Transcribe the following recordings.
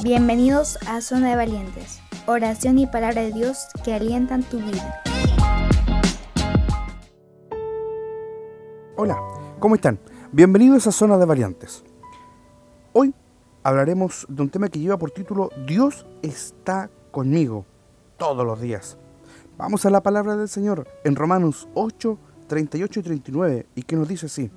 Bienvenidos a Zona de Valientes, oración y palabra de Dios que alientan tu vida. Hola, ¿cómo están? Bienvenidos a Zona de Valientes. Hoy hablaremos de un tema que lleva por título Dios está conmigo todos los días. Vamos a la palabra del Señor en Romanos 8, 38 y 39 y que nos dice así.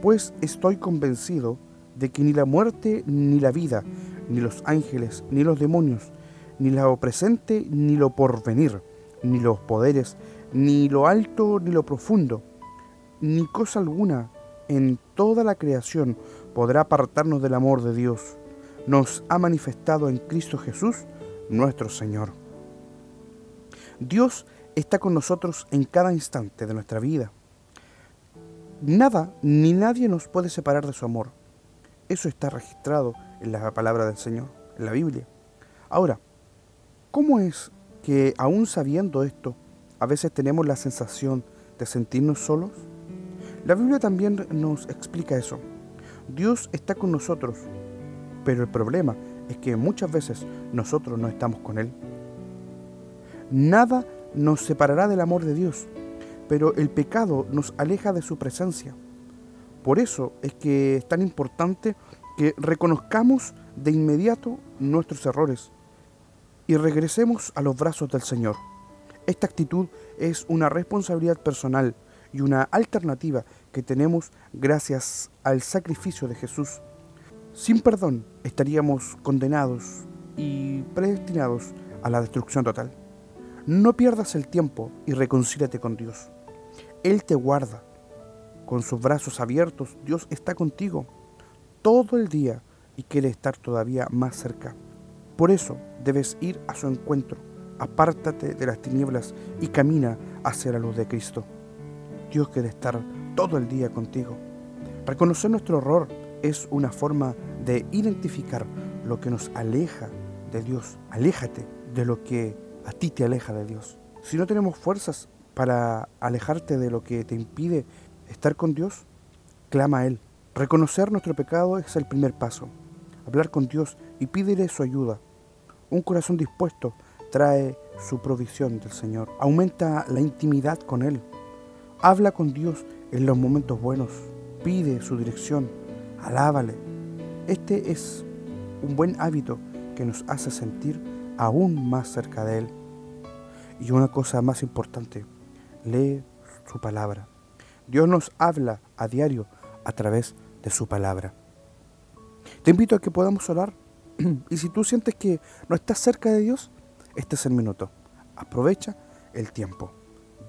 Pues estoy convencido de que ni la muerte ni la vida, ni los ángeles, ni los demonios, ni lo presente, ni lo porvenir, ni los poderes, ni lo alto, ni lo profundo, ni cosa alguna en toda la creación podrá apartarnos del amor de Dios. Nos ha manifestado en Cristo Jesús, nuestro Señor. Dios está con nosotros en cada instante de nuestra vida. Nada ni nadie nos puede separar de su amor. Eso está registrado en la palabra del Señor, en la Biblia. Ahora, ¿cómo es que aún sabiendo esto, a veces tenemos la sensación de sentirnos solos? La Biblia también nos explica eso. Dios está con nosotros, pero el problema es que muchas veces nosotros no estamos con Él. Nada nos separará del amor de Dios, pero el pecado nos aleja de su presencia. Por eso es que es tan importante que reconozcamos de inmediato nuestros errores y regresemos a los brazos del Señor. Esta actitud es una responsabilidad personal y una alternativa que tenemos gracias al sacrificio de Jesús. Sin perdón estaríamos condenados y predestinados a la destrucción total. No pierdas el tiempo y reconcíliate con Dios. Él te guarda. Con sus brazos abiertos, Dios está contigo todo el día y quiere estar todavía más cerca. Por eso debes ir a su encuentro. Apártate de las tinieblas y camina hacia la luz de Cristo. Dios quiere estar todo el día contigo. Reconocer nuestro error es una forma de identificar lo que nos aleja de Dios. Aléjate de lo que a ti te aleja de Dios. Si no tenemos fuerzas para alejarte de lo que te impide estar con Dios, clama a Él. Reconocer nuestro pecado es el primer paso. Hablar con Dios y pídele su ayuda. Un corazón dispuesto trae su provisión del Señor. Aumenta la intimidad con Él. Habla con Dios en los momentos buenos. Pide su dirección. Alábale. Este es un buen hábito que nos hace sentir aún más cerca de Él. Y una cosa más importante, lee su palabra. Dios nos habla a diario a través de su palabra. Te invito a que podamos orar. Y si tú sientes que no estás cerca de Dios, este es el minuto. Aprovecha el tiempo.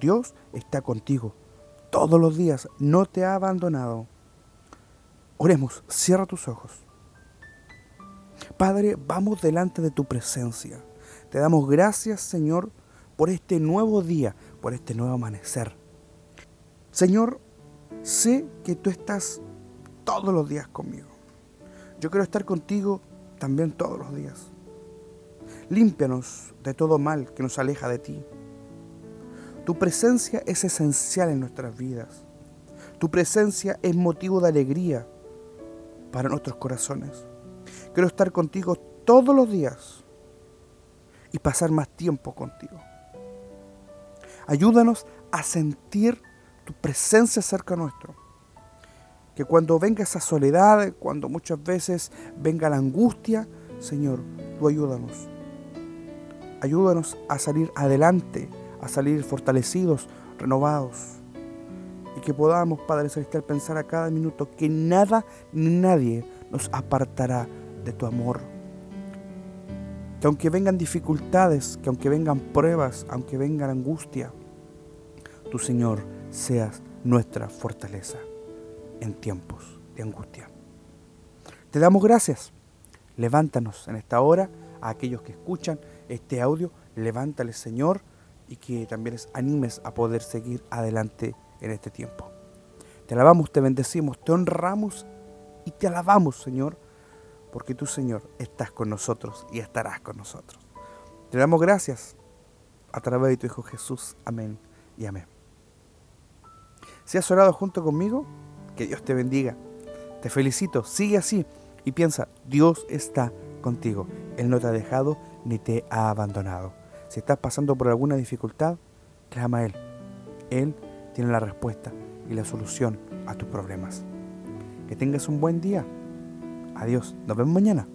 Dios está contigo todos los días, no te ha abandonado. Oremos, cierra tus ojos. Padre, vamos delante de tu presencia. Te damos gracias, Señor, por este nuevo día, por este nuevo amanecer. Señor, sé que tú estás todos los días conmigo. Yo quiero estar contigo también todos los días. Límpianos de todo mal que nos aleja de ti. Tu presencia es esencial en nuestras vidas. Tu presencia es motivo de alegría para nuestros corazones. Quiero estar contigo todos los días y pasar más tiempo contigo. Ayúdanos a sentir tu presencia cerca nuestro. Que cuando venga esa soledad, cuando muchas veces venga la angustia, Señor, tú ayúdanos. Ayúdanos a salir adelante, a salir fortalecidos, renovados. Y que podamos, Padre Celestial, pensar a cada minuto que nada ni nadie nos apartará de tu amor. Que aunque vengan dificultades, que aunque vengan pruebas, aunque vengan angustia, tu Señor seas nuestra fortaleza en tiempos de angustia. Te damos gracias. Levántanos en esta hora a aquellos que escuchan este audio. Levántale, Señor, y que también les animes a poder seguir adelante en este tiempo. Te alabamos, te bendecimos, te honramos y te alabamos, Señor, porque tú, Señor, estás con nosotros y estarás con nosotros. Te damos gracias a través de tu Hijo Jesús. Amén y amén. Si has orado junto conmigo, que Dios te bendiga. Te felicito, sigue así y piensa, Dios está contigo. Él no te ha dejado ni te ha abandonado. Si estás pasando por alguna dificultad, clama a Él. Él tiene la respuesta y la solución a tus problemas. Que tengas un buen día. Adiós. Nos vemos mañana.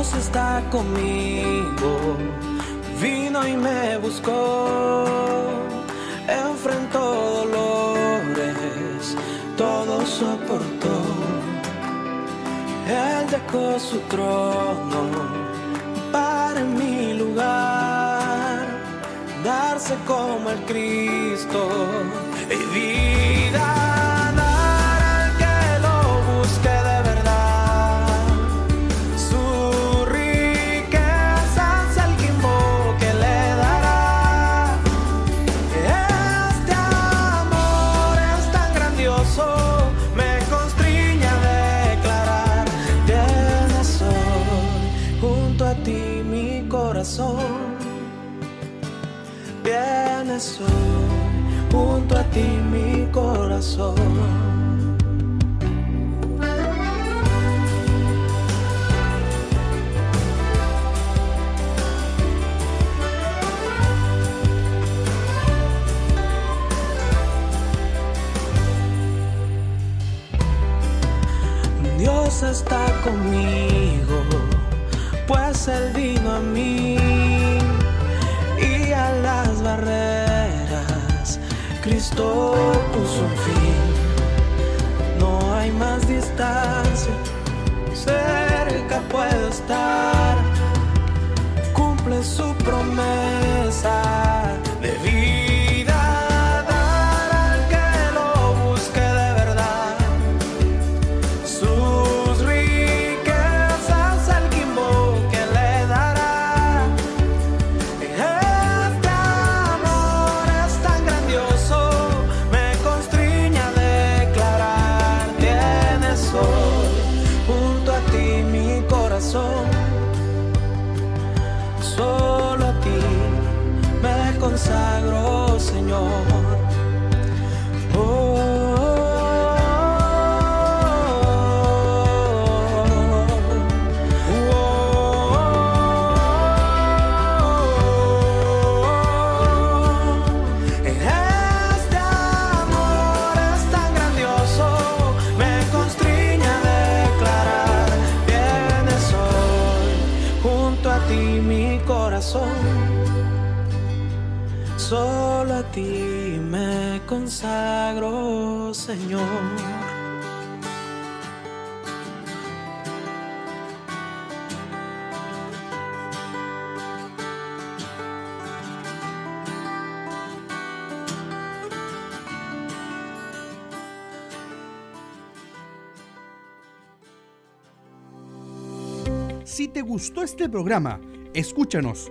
Dios está conmigo, vino y me buscó, enfrentó dolores, todo soportó. Él dejó su trono para mi lugar, darse como el Cristo y vida. Junto a ti mi corazón. Vienes hoy junto a ti mi corazón. Pues Él vino a mí y a las barreras Cristo puso un fin. No hay más distancia, cerca puedo estar. Cumple su promesa Solo a ti me consagro, Señor. Si te gustó este programa, escúchanos